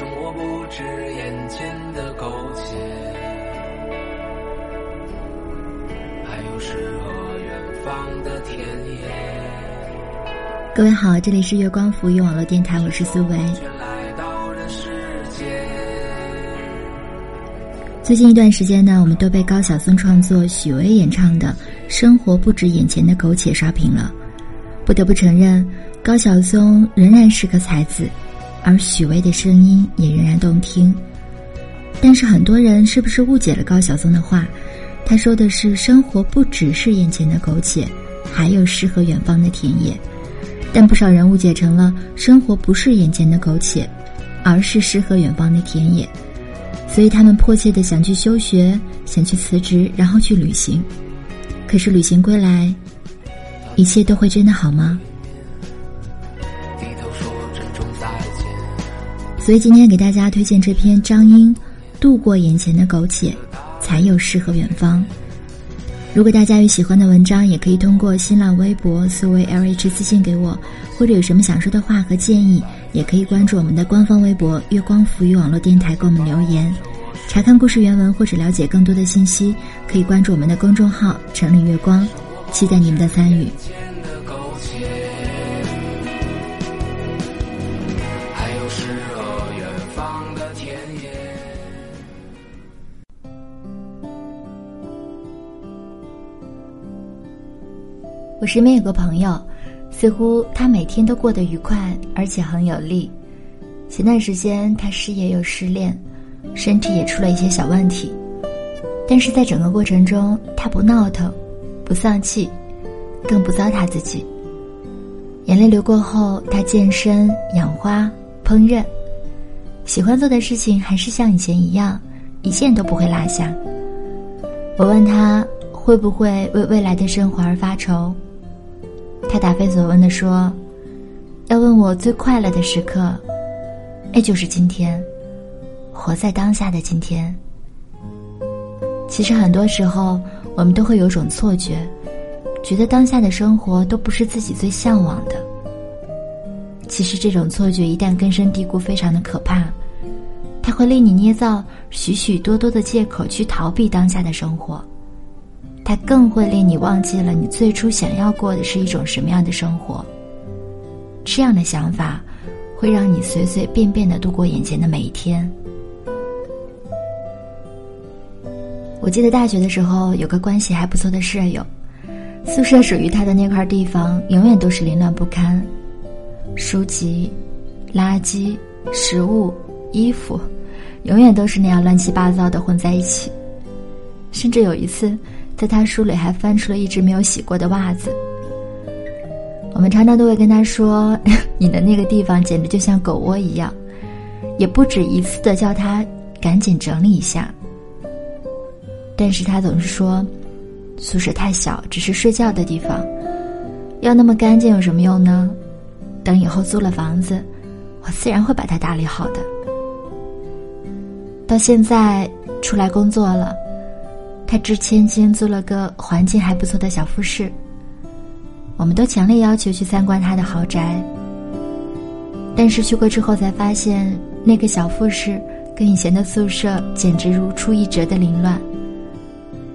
生活不止眼前的苟且，还有诗和远方的田野。各位好，这里是月光浮语网络电台，我是苏维。最近一段时间呢，我们都被高晓松创作、许巍演唱的《生活不止眼前的苟且》刷屏了。不得不承认，高晓松仍然是个才子，而许巍的声音也仍然动听。但是很多人是不是误解了高晓松的话？他说的是生活不只是眼前的苟且，还有诗和远方的田野。但不少人误解成了生活不是眼前的苟且，而是诗和远方的田野。所以他们迫切的想去休学，想去辞职，然后去旅行。可是旅行归来。一切都会真的好吗？所以今天给大家推荐这篇张英《度过眼前的苟且，才有诗和远方》。如果大家有喜欢的文章，也可以通过新浪微博思维 L H 私信给我，或者有什么想说的话和建议，也可以关注我们的官方微博月光浮语网络电台给我们留言。查看故事原文或者了解更多的信息，可以关注我们的公众号“城里月光”。期待你们的参与。身边有个朋友，似乎他每天都过得愉快，而且很有力。前段时间他失业又失恋，身体也出了一些小问题，但是在整个过程中，他不闹腾。不丧气，更不糟蹋自己。眼泪流过后，他健身、养花、烹饪，喜欢做的事情还是像以前一样，一件都不会落下。我问他会不会为未来的生活而发愁，他答非所问的说：“要问我最快乐的时刻，那就是今天，活在当下的今天。”其实很多时候。我们都会有种错觉，觉得当下的生活都不是自己最向往的。其实这种错觉一旦根深蒂固，非常的可怕，它会令你捏造许许多多的借口去逃避当下的生活，它更会令你忘记了你最初想要过的是一种什么样的生活。这样的想法，会让你随随便便的度过眼前的每一天。我记得大学的时候，有个关系还不错的舍友，宿舍属于他的那块地方永远都是凌乱不堪，书籍、垃圾、食物、衣服，永远都是那样乱七八糟的混在一起。甚至有一次，在他书里还翻出了一只没有洗过的袜子。我们常常都会跟他说：“ 你的那个地方简直就像狗窝一样。”也不止一次的叫他赶紧整理一下。但是他总是说，宿舍太小，只是睡觉的地方，要那么干净有什么用呢？等以后租了房子，我自然会把它打理好的。到现在出来工作了，他值千金租了个环境还不错的小复式。我们都强烈要求去参观他的豪宅，但是去过之后才发现，那个小复式跟以前的宿舍简直如出一辙的凌乱。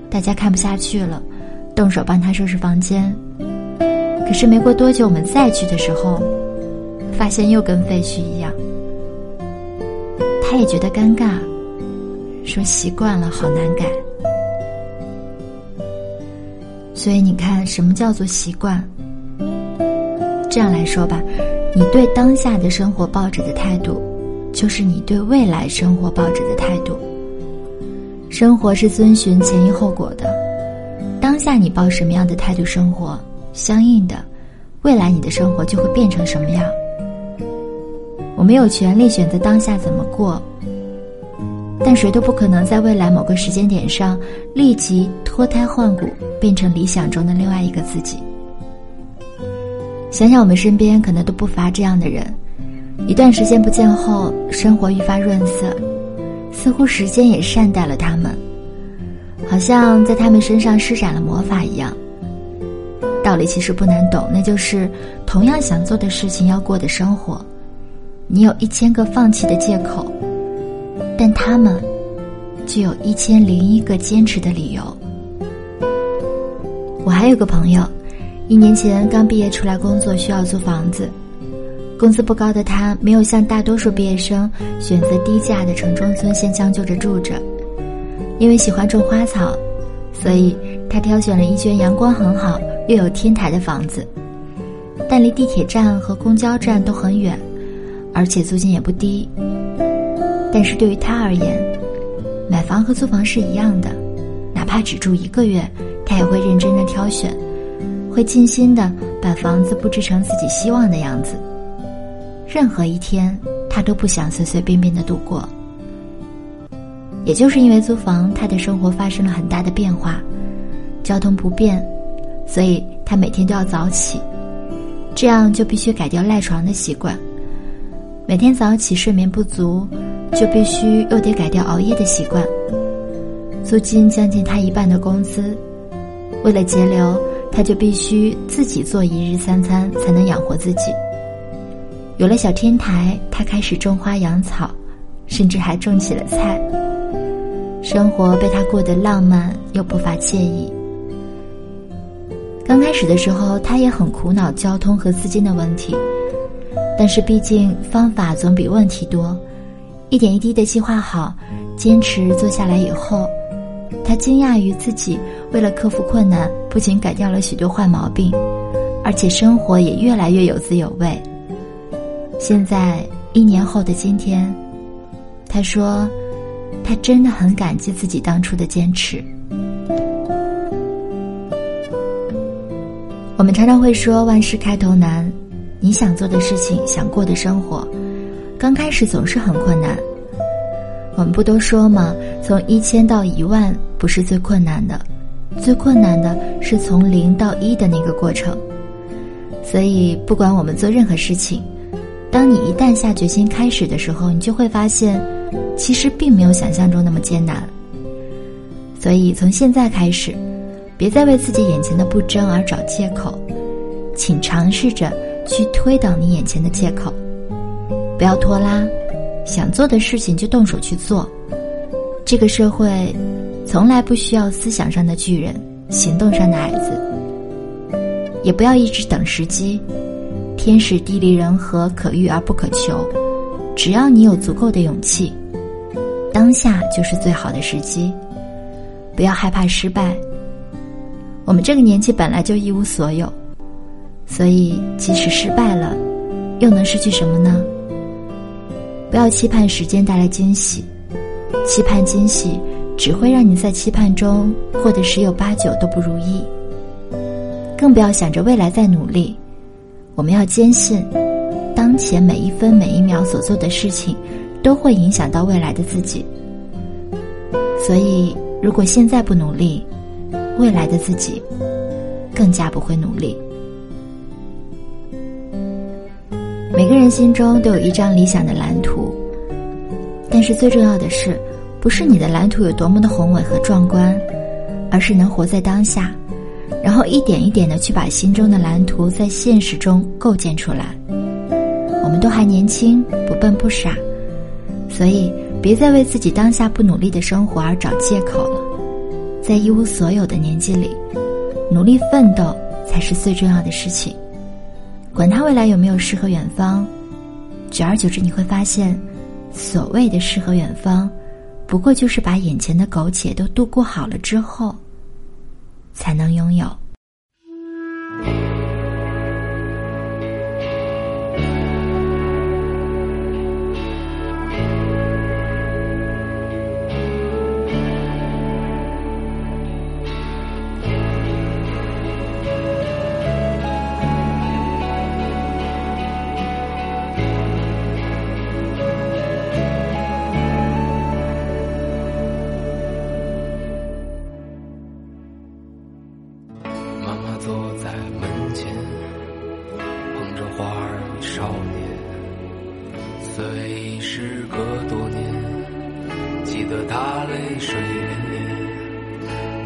大家看不下去了，动手帮他收拾房间。可是没过多久，我们再去的时候，发现又跟废墟一样。他也觉得尴尬，说习惯了，好难改。所以你看，什么叫做习惯？这样来说吧，你对当下的生活抱着的态度，就是你对未来生活抱着的态度。生活是遵循前因后果的，当下你抱什么样的态度生活，相应的，未来你的生活就会变成什么样。我们有权利选择当下怎么过，但谁都不可能在未来某个时间点上立即脱胎换骨，变成理想中的另外一个自己。想想我们身边可能都不乏这样的人，一段时间不见后，生活愈发润色。似乎时间也善待了他们，好像在他们身上施展了魔法一样。道理其实不难懂，那就是同样想做的事情要过的生活，你有一千个放弃的借口，但他们就有一千零一个坚持的理由。我还有个朋友，一年前刚毕业出来工作，需要租房子。工资不高的他，没有像大多数毕业生选择低价的城中村先将就着住着，因为喜欢种花草，所以他挑选了一间阳光很好又有天台的房子，但离地铁站和公交站都很远，而且租金也不低。但是对于他而言，买房和租房是一样的，哪怕只住一个月，他也会认真的挑选，会尽心的把房子布置成自己希望的样子。任何一天，他都不想随随便便的度过。也就是因为租房，他的生活发生了很大的变化，交通不便，所以他每天都要早起，这样就必须改掉赖床的习惯。每天早起睡眠不足，就必须又得改掉熬夜的习惯。租金将近他一半的工资，为了节流，他就必须自己做一日三餐，才能养活自己。有了小天台，他开始种花养草，甚至还种起了菜。生活被他过得浪漫又不乏惬意。刚开始的时候，他也很苦恼交通和资金的问题，但是毕竟方法总比问题多，一点一滴的计划好，坚持做下来以后，他惊讶于自己为了克服困难，不仅改掉了许多坏毛病，而且生活也越来越有滋有味。现在一年后的今天，他说，他真的很感激自己当初的坚持。我们常常会说万事开头难，你想做的事情，想过的生活，刚开始总是很困难。我们不都说吗？从一千到一万不是最困难的，最困难的是从零到一的那个过程。所以，不管我们做任何事情。当你一旦下决心开始的时候，你就会发现，其实并没有想象中那么艰难。所以从现在开始，别再为自己眼前的不争而找借口，请尝试着去推倒你眼前的借口，不要拖拉，想做的事情就动手去做。这个社会，从来不需要思想上的巨人，行动上的矮子，也不要一直等时机。天时地利人和可遇而不可求，只要你有足够的勇气，当下就是最好的时机。不要害怕失败。我们这个年纪本来就一无所有，所以即使失败了，又能失去什么呢？不要期盼时间带来惊喜，期盼惊喜只会让你在期盼中过得十有八九都不如意。更不要想着未来再努力。我们要坚信，当前每一分每一秒所做的事情，都会影响到未来的自己。所以，如果现在不努力，未来的自己更加不会努力。每个人心中都有一张理想的蓝图，但是最重要的是，不是你的蓝图有多么的宏伟和壮观，而是能活在当下。然后一点一点的去把心中的蓝图在现实中构建出来。我们都还年轻，不笨不傻，所以别再为自己当下不努力的生活而找借口了。在一无所有的年纪里，努力奋斗才是最重要的事情。管他未来有没有诗和远方，久而久之你会发现，所谓的诗和远方，不过就是把眼前的苟且都度过好了之后。才能拥有。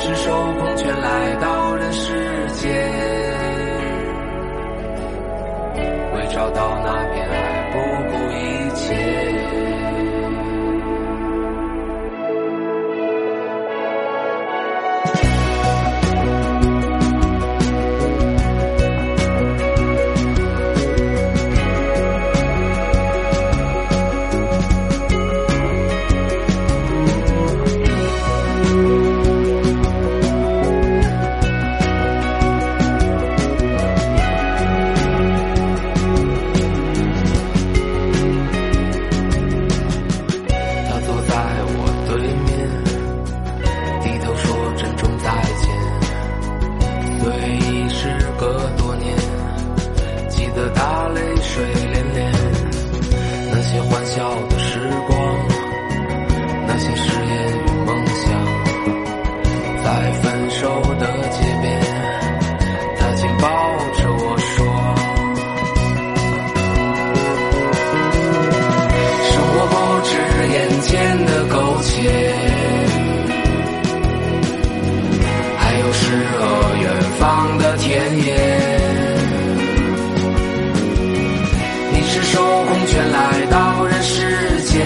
赤手空拳来到人世间。”为找到那片海，不顾一切。的田野，你是手捧泉来到人世间，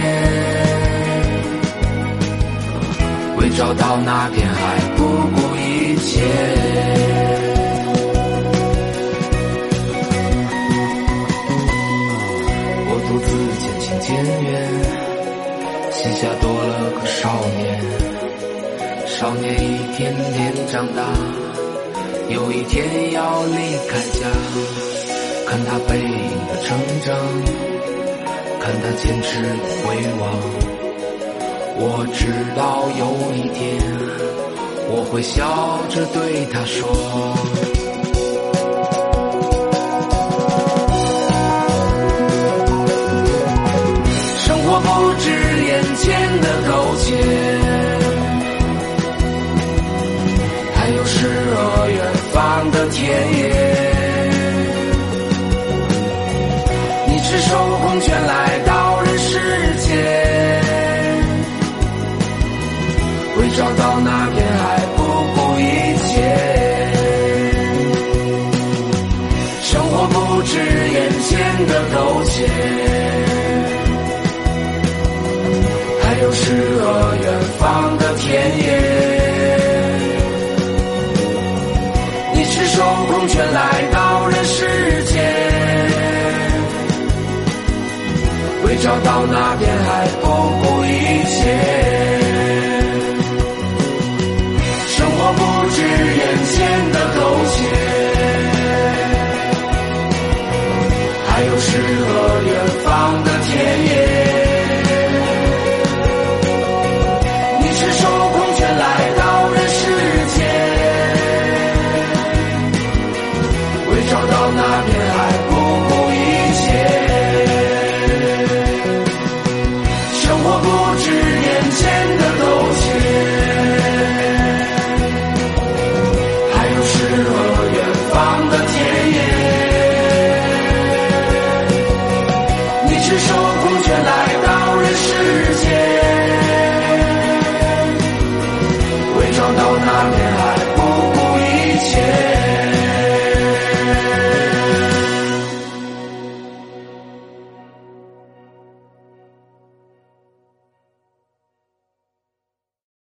为找到那片海，不顾一切。我独自渐行渐远，膝下多了个少年。少年一天天长大，有一天要离开家。看他背影的成长，看他坚持的回望。我知道有一天，我会笑着对他说：生活不止眼前的苟且，找到那片海，不顾一切。